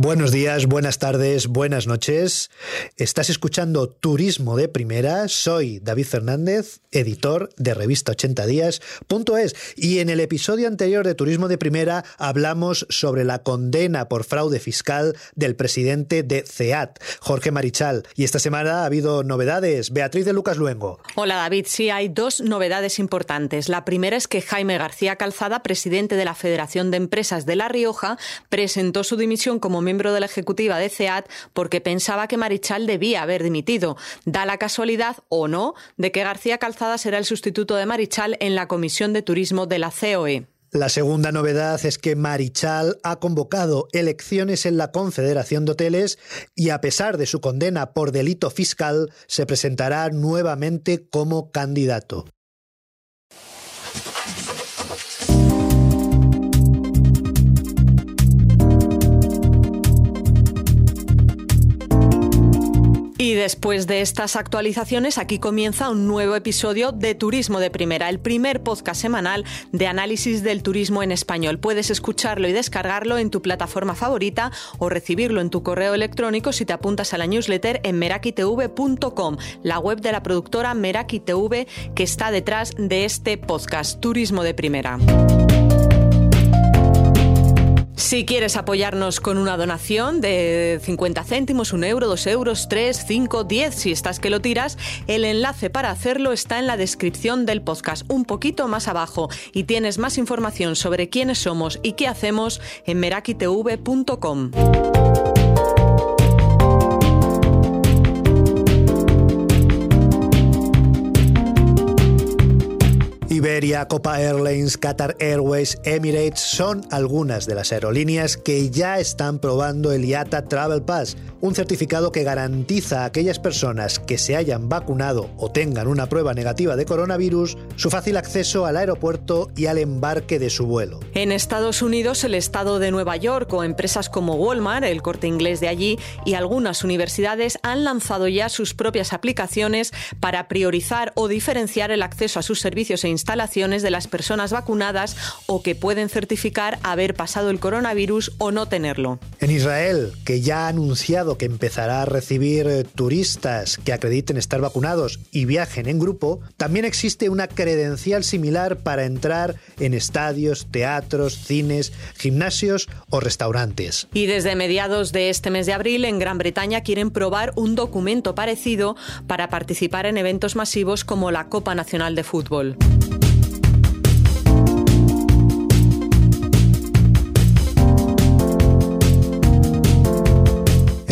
Buenos días, buenas tardes, buenas noches. Estás escuchando Turismo de Primera. Soy David Fernández, editor de revista 80 días.es. Y en el episodio anterior de Turismo de Primera hablamos sobre la condena por fraude fiscal del presidente de CEAT, Jorge Marichal. Y esta semana ha habido novedades. Beatriz de Lucas Luengo. Hola David, sí hay dos novedades importantes. La primera es que Jaime García Calzada, presidente de la Federación de Empresas de La Rioja, presentó su dimisión como miembro de la ejecutiva de CEAT porque pensaba que Marichal debía haber dimitido. Da la casualidad, o no, de que García Calzada será el sustituto de Marichal en la Comisión de Turismo de la COE. La segunda novedad es que Marichal ha convocado elecciones en la Confederación de Hoteles y a pesar de su condena por delito fiscal, se presentará nuevamente como candidato. Después de estas actualizaciones, aquí comienza un nuevo episodio de Turismo de Primera, el primer podcast semanal de análisis del turismo en español. Puedes escucharlo y descargarlo en tu plataforma favorita o recibirlo en tu correo electrónico si te apuntas a la newsletter en merakitv.com, la web de la productora Meraki TV que está detrás de este podcast, Turismo de Primera. Si quieres apoyarnos con una donación de 50 céntimos, un euro, dos euros, tres, cinco, diez, si estás que lo tiras, el enlace para hacerlo está en la descripción del podcast, un poquito más abajo, y tienes más información sobre quiénes somos y qué hacemos en merakitv.com. Iberia, Copa Airlines, Qatar Airways, Emirates son algunas de las aerolíneas que ya están probando el IATA Travel Pass, un certificado que garantiza a aquellas personas que se hayan vacunado o tengan una prueba negativa de coronavirus su fácil acceso al aeropuerto y al embarque de su vuelo. En Estados Unidos, el estado de Nueva York o empresas como Walmart, el corte inglés de allí y algunas universidades han lanzado ya sus propias aplicaciones para priorizar o diferenciar el acceso a sus servicios e instalaciones de las personas vacunadas o que pueden certificar haber pasado el coronavirus o no tenerlo. En Israel, que ya ha anunciado que empezará a recibir eh, turistas que acrediten estar vacunados y viajen en grupo, también existe una credencial similar para entrar en estadios, teatros, cines, gimnasios o restaurantes. Y desde mediados de este mes de abril, en Gran Bretaña quieren probar un documento parecido para participar en eventos masivos como la Copa Nacional de Fútbol.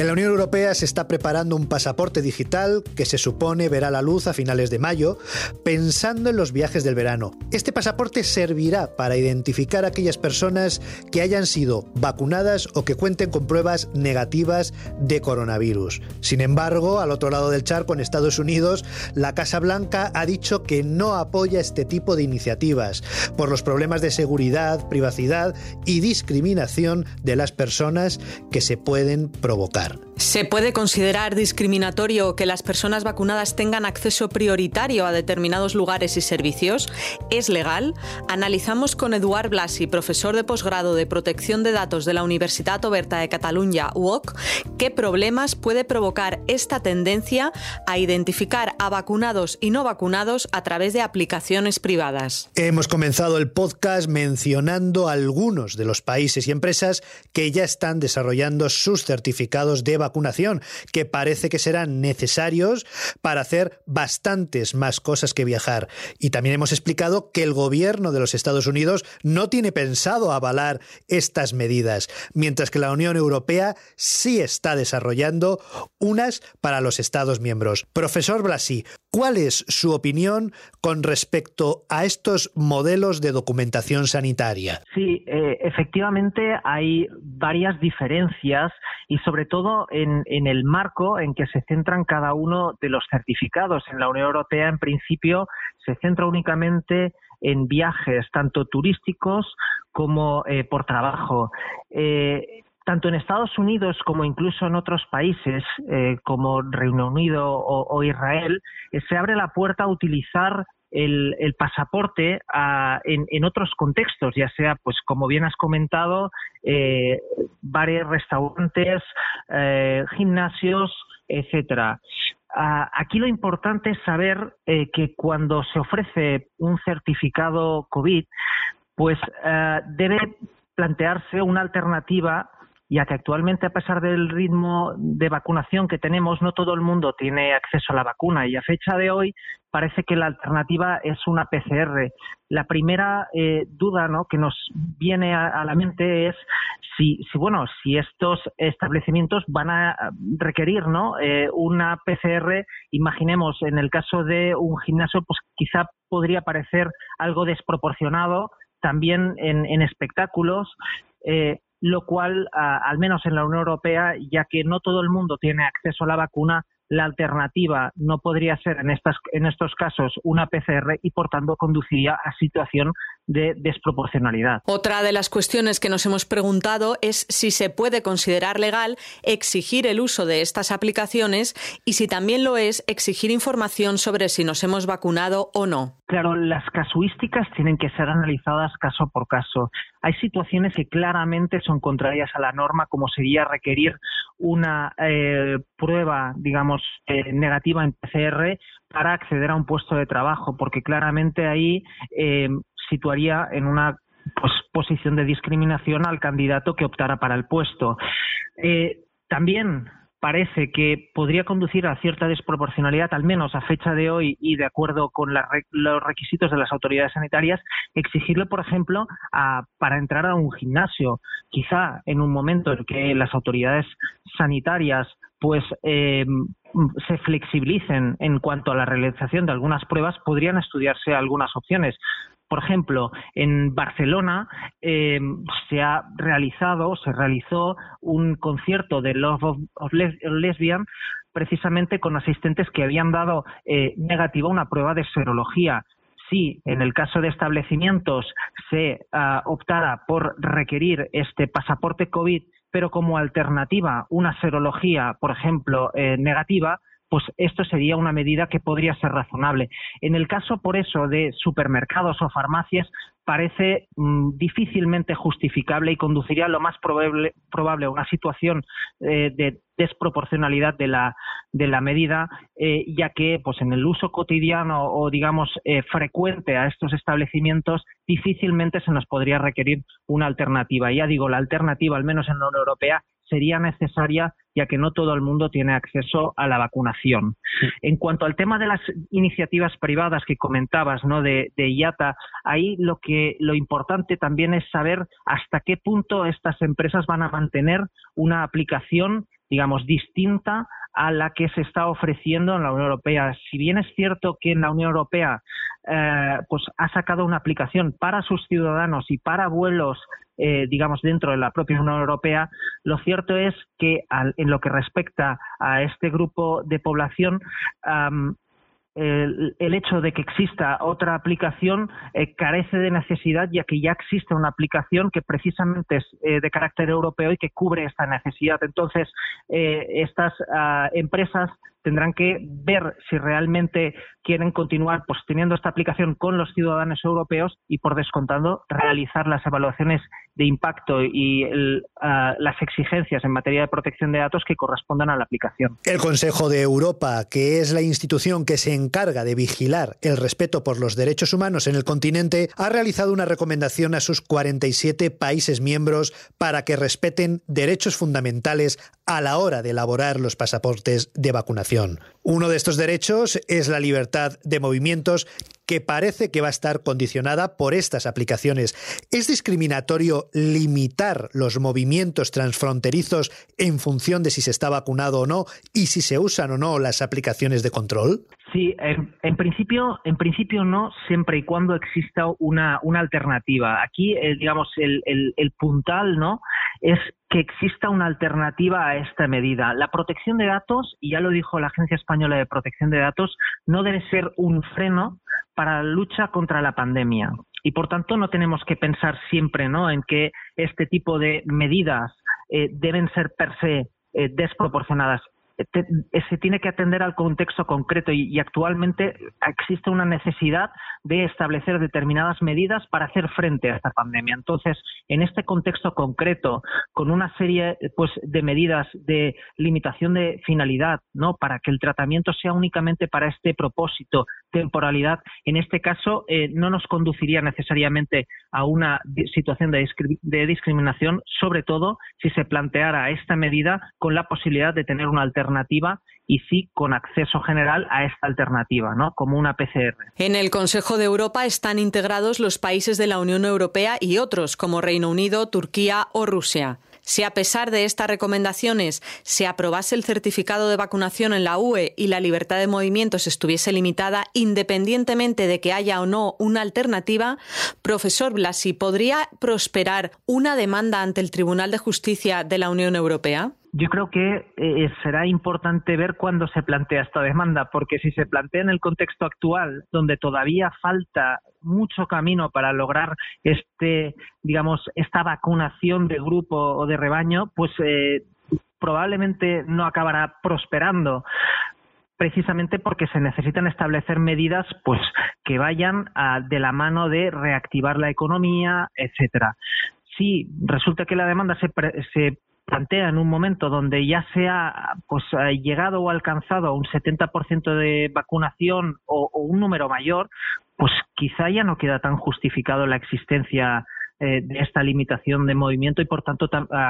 La Unión Europea se está preparando un pasaporte digital que se supone verá la luz a finales de mayo, pensando en los viajes del verano. Este pasaporte servirá para identificar a aquellas personas que hayan sido vacunadas o que cuenten con pruebas negativas de coronavirus. Sin embargo, al otro lado del charco, en Estados Unidos, la Casa Blanca ha dicho que no apoya este tipo de iniciativas por los problemas de seguridad, privacidad y discriminación de las personas que se pueden provocar. ¿Se puede considerar discriminatorio que las personas vacunadas tengan acceso prioritario a determinados lugares y servicios? ¿Es legal? Analizamos con Eduard Blasi, profesor de posgrado de protección de datos de la Universidad Oberta de Cataluña, UOC, qué problemas puede provocar esta tendencia a identificar a vacunados y no vacunados a través de aplicaciones privadas. Hemos comenzado el podcast mencionando algunos de los países y empresas que ya están desarrollando sus certificados de vacunación, que parece que serán necesarios para hacer bastantes más cosas que viajar. Y también hemos explicado que el gobierno de los Estados Unidos no tiene pensado avalar estas medidas, mientras que la Unión Europea sí está desarrollando unas para los Estados miembros. Profesor Blasi, ¿cuál es su opinión con respecto a estos modelos de documentación sanitaria? Sí, eh, efectivamente hay varias diferencias y sobre todo en, el marco en que se centran cada uno de los certificados. En la Unión Europea, en principio, se centra únicamente en viajes tanto turísticos como eh, por trabajo. Eh, tanto en Estados Unidos como incluso en otros países eh, como Reino Unido o, Israel, se abre la puerta a utilizar el, pasaporte en, otros contextos, ya sea, pues como bien has comentado, eh, bares, restaurantes, eh, gimnasios, etcétera. aquí lo importante es saber eh, que cuando se ofrece un certificado COVID, pues eh, debe plantearse una alternativa ya que actualmente a pesar del ritmo de vacunación que tenemos, no todo el mundo tiene acceso a la vacuna y a fecha de hoy parece que la alternativa es una PCR. La primera eh, duda ¿no? que nos viene a, la mente es si, si, bueno, si estos establecimientos van a requerir ¿no? Eh, una PCR, imaginemos en el caso de un gimnasio, pues quizá podría parecer algo desproporcionado también en, espectáculos. Eh, lo cual, al menos en la Unión Europea, ya que no todo el mundo tiene acceso a la vacuna, la alternativa no podría ser en, estas, en estos casos una PCR y por tanto conduciría a situación de desproporcionalidad. Otra de las cuestiones que nos hemos preguntado es si se puede considerar legal exigir el uso de estas aplicaciones y si también lo es exigir información sobre si nos hemos vacunado o no. Claro, las casuísticas tienen que ser analizadas caso por caso. Hay situaciones que claramente son contrarias a la norma, como sería requerir una eh, prueba, digamos, eh, negativa en PCR para acceder a un puesto de trabajo, porque claramente ahí eh, situaría en una pues, posición de discriminación al candidato que optara para el puesto. Eh, también parece que podría conducir a cierta desproporcionalidad, al menos a fecha de hoy y de acuerdo con los requisitos de las autoridades sanitarias, exigirle, por ejemplo, para entrar a un gimnasio. Quizá en un momento en que las autoridades sanitarias pues eh, se flexibilicen en cuanto a la realización de algunas pruebas, podrían estudiarse algunas opciones. Por ejemplo, en Barcelona eh, se ha realizado, se realizó un concierto de Love of, Lesbian precisamente con asistentes que habían dado eh, negativa una prueba de serología. Si en el caso de establecimientos se ah, optara por requerir este pasaporte COVID, pero como alternativa una serología, por ejemplo, eh, negativa, pues esto sería una medida que podría ser razonable. En el caso, por eso, de supermercados o farmacias, parece mm, difícilmente justificable y conduciría lo más probable, a una situación eh, de desproporcionalidad de la, de la medida, eh, ya que pues en el uso cotidiano o digamos eh, frecuente a estos establecimientos difícilmente se nos podría requerir una alternativa. Ya digo, la alternativa, al menos en la Unión Europea, sería necesaria ya que no todo el mundo tiene acceso a la vacunación. En cuanto al tema de las iniciativas privadas que comentabas, ¿no? De, de, IATA, ahí lo que lo importante también es saber hasta qué punto estas empresas van a mantener una aplicación digamos, distinta a la que se está ofreciendo en la Unión Europea. Si bien es cierto que en la Unión Europea eh, pues ha sacado una aplicación para sus ciudadanos y para vuelos, eh, digamos, dentro de la propia Unión Europea, lo cierto es que en lo que respecta a este grupo de población, el, hecho de que exista otra aplicación eh, carece de necesidad, ya que ya existe una aplicación que precisamente es eh, de carácter europeo y que cubre esta necesidad. Entonces, eh, estas ah, empresas tendrán que ver si realmente quieren continuar pues, teniendo esta aplicación con los ciudadanos europeos y, por descontando, realizar las evaluaciones de impacto y ah, las exigencias en materia de protección de datos que correspondan a la aplicación. El Consejo de Europa, que es la institución que se encarga de vigilar el respeto por los derechos humanos en el continente, ha realizado una recomendación a sus 47 países miembros para que respeten derechos fundamentales a la hora de elaborar los pasaportes de vacunación. Uno de estos derechos es la libertad de movimientos que parece que va a estar condicionada por estas aplicaciones. ¿Es discriminatorio limitar los movimientos transfronterizos en función de si se está vacunado o no y si se usan o no las aplicaciones de control? Sí, en, principio, en principio no, siempre y cuando exista una, una alternativa. Aquí, eh, digamos, el, el, puntal, ¿no? Es que exista una alternativa a esta medida. La protección de datos, y ya lo dijo la Agencia Española de Protección de Datos, no debe ser un freno para la lucha contra la pandemia. Y por tanto no tenemos que pensar siempre ¿no? en que este tipo de medidas eh, deben ser per se eh, desproporcionadas se tiene que atender al contexto concreto y, actualmente existe una necesidad de establecer determinadas medidas para hacer frente a esta pandemia. Entonces, en este contexto concreto, con una serie pues, de medidas de limitación de finalidad, ¿no? para que el tratamiento sea únicamente para este propósito, temporalidad, en este caso eh, no nos conduciría necesariamente a una situación de, de discriminación, sobre todo si se planteara esta medida con la posibilidad de tener una alternativa y sí con acceso general a esta alternativa, ¿no? Como una PCR. En el Consejo de Europa están integrados los países de la Unión Europea y otros como Reino Unido, Turquía o Rusia. Si a pesar de estas recomendaciones se aprobase el certificado de vacunación en la UE y la libertad de movimientos estuviese limitada, independientemente de que haya o no una alternativa, profesor Blasi, ¿podría prosperar una demanda ante el Tribunal de Justicia de la Unión Europea? Yo creo que eh, será importante ver cuándo se plantea esta demanda, porque si se plantea en el contexto actual, donde todavía falta mucho camino para lograr este, digamos, esta vacunación de grupo o de rebaño, pues eh, probablemente no acabará prosperando precisamente porque se necesitan establecer medidas pues que vayan de la mano de reactivar la economía, etcétera. Si resulta que la demanda se, se plantea en un momento donde ya se ha pues, llegado o alcanzado un 70% de vacunación o, o, un número mayor, pues quizá ya no queda tan justificado la existencia eh, de esta limitación de movimiento y por tanto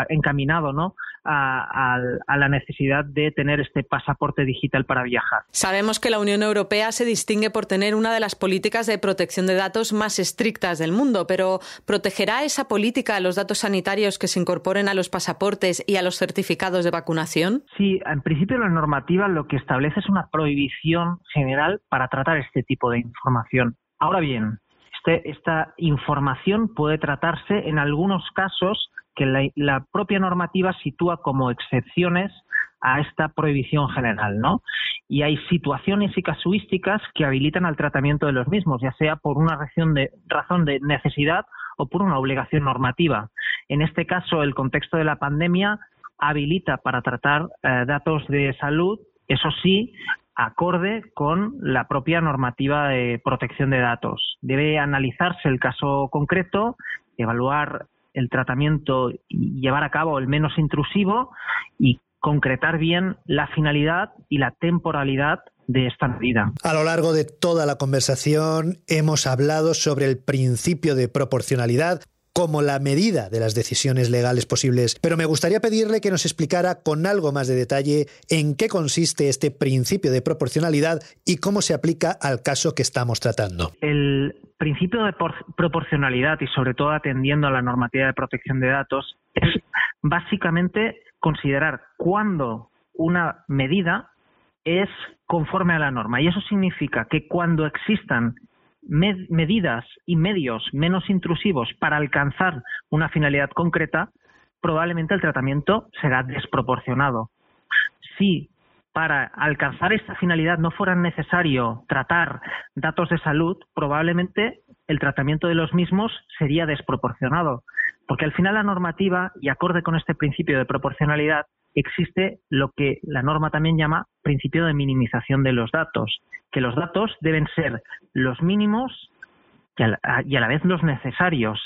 encaminado ¿no? A, la necesidad de tener este pasaporte digital para viajar. Sabemos que la Unión Europea se distingue por tener una de las políticas de protección de datos más estrictas del mundo, pero ¿protegerá esa política a los datos sanitarios que se incorporen a los pasaportes y a los certificados de vacunación? Sí, en principio la normativa lo que establece es una prohibición general para tratar este tipo de información. Ahora bien, esta información puede tratarse en algunos casos que la, propia normativa sitúa como excepciones a esta prohibición general, ¿no? Y hay situaciones y casuísticas que habilitan al tratamiento de los mismos, ya sea por una razón de, razón de necesidad o por una obligación normativa. En este caso, el contexto de la pandemia habilita para tratar eh, datos de salud, eso sí, acorde con la propia normativa de protección de datos. Debe analizarse el caso concreto, evaluar el tratamiento y llevar a cabo el menos intrusivo y concretar bien la finalidad y la temporalidad de esta medida. A lo largo de toda la conversación hemos hablado sobre el principio de proporcionalidad, como la medida de las decisiones legales posibles, pero me gustaría pedirle que nos explicara con algo más de detalle en qué consiste este principio de proporcionalidad y cómo se aplica al caso que estamos tratando. El principio de proporcionalidad y sobre todo atendiendo a la normativa de protección de datos es básicamente considerar cuándo una medida es conforme a la norma. Y eso significa que cuando existan medidas y medios menos intrusivos para alcanzar una finalidad concreta, probablemente el tratamiento será desproporcionado. Si para alcanzar esta finalidad no fuera necesario tratar datos de salud, probablemente el tratamiento de los mismos sería desproporcionado, porque al final la normativa, y acorde con este principio de proporcionalidad, existe lo que la norma también llama principio de minimización de los datos, que los datos deben ser los mínimos y a la, vez los necesarios.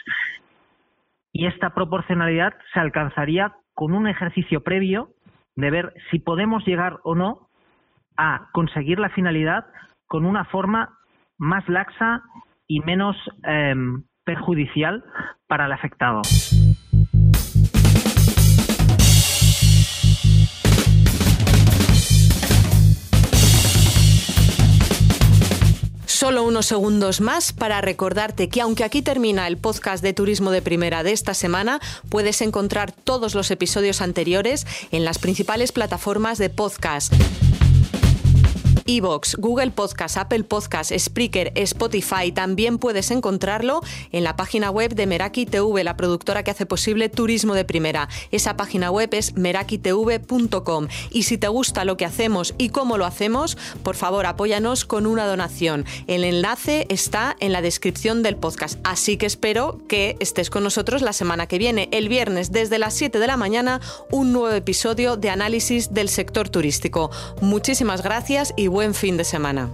Y esta proporcionalidad se alcanzaría con un ejercicio previo de ver si podemos llegar o no a conseguir la finalidad con una forma más laxa y menos em, perjudicial para el afectado. Solo unos segundos más para recordarte que aunque aquí termina el podcast de Turismo de Primera de esta semana, puedes encontrar todos los episodios anteriores en las principales plataformas de podcast Evox, Google Podcast, Apple Podcast, Spreaker, Spotify. También puedes encontrarlo en la página web de Meraki TV, la productora que hace posible Turismo de Primera. Esa página web es merakitv.com. Y si te gusta lo que hacemos y cómo lo hacemos, por favor apóyanos con una donación. El enlace está en la descripción del podcast. Así que espero que estés con nosotros la semana que viene, el viernes desde las 7 de la mañana, un nuevo episodio de análisis del sector turístico. Muchísimas gracias y buen fin de semana.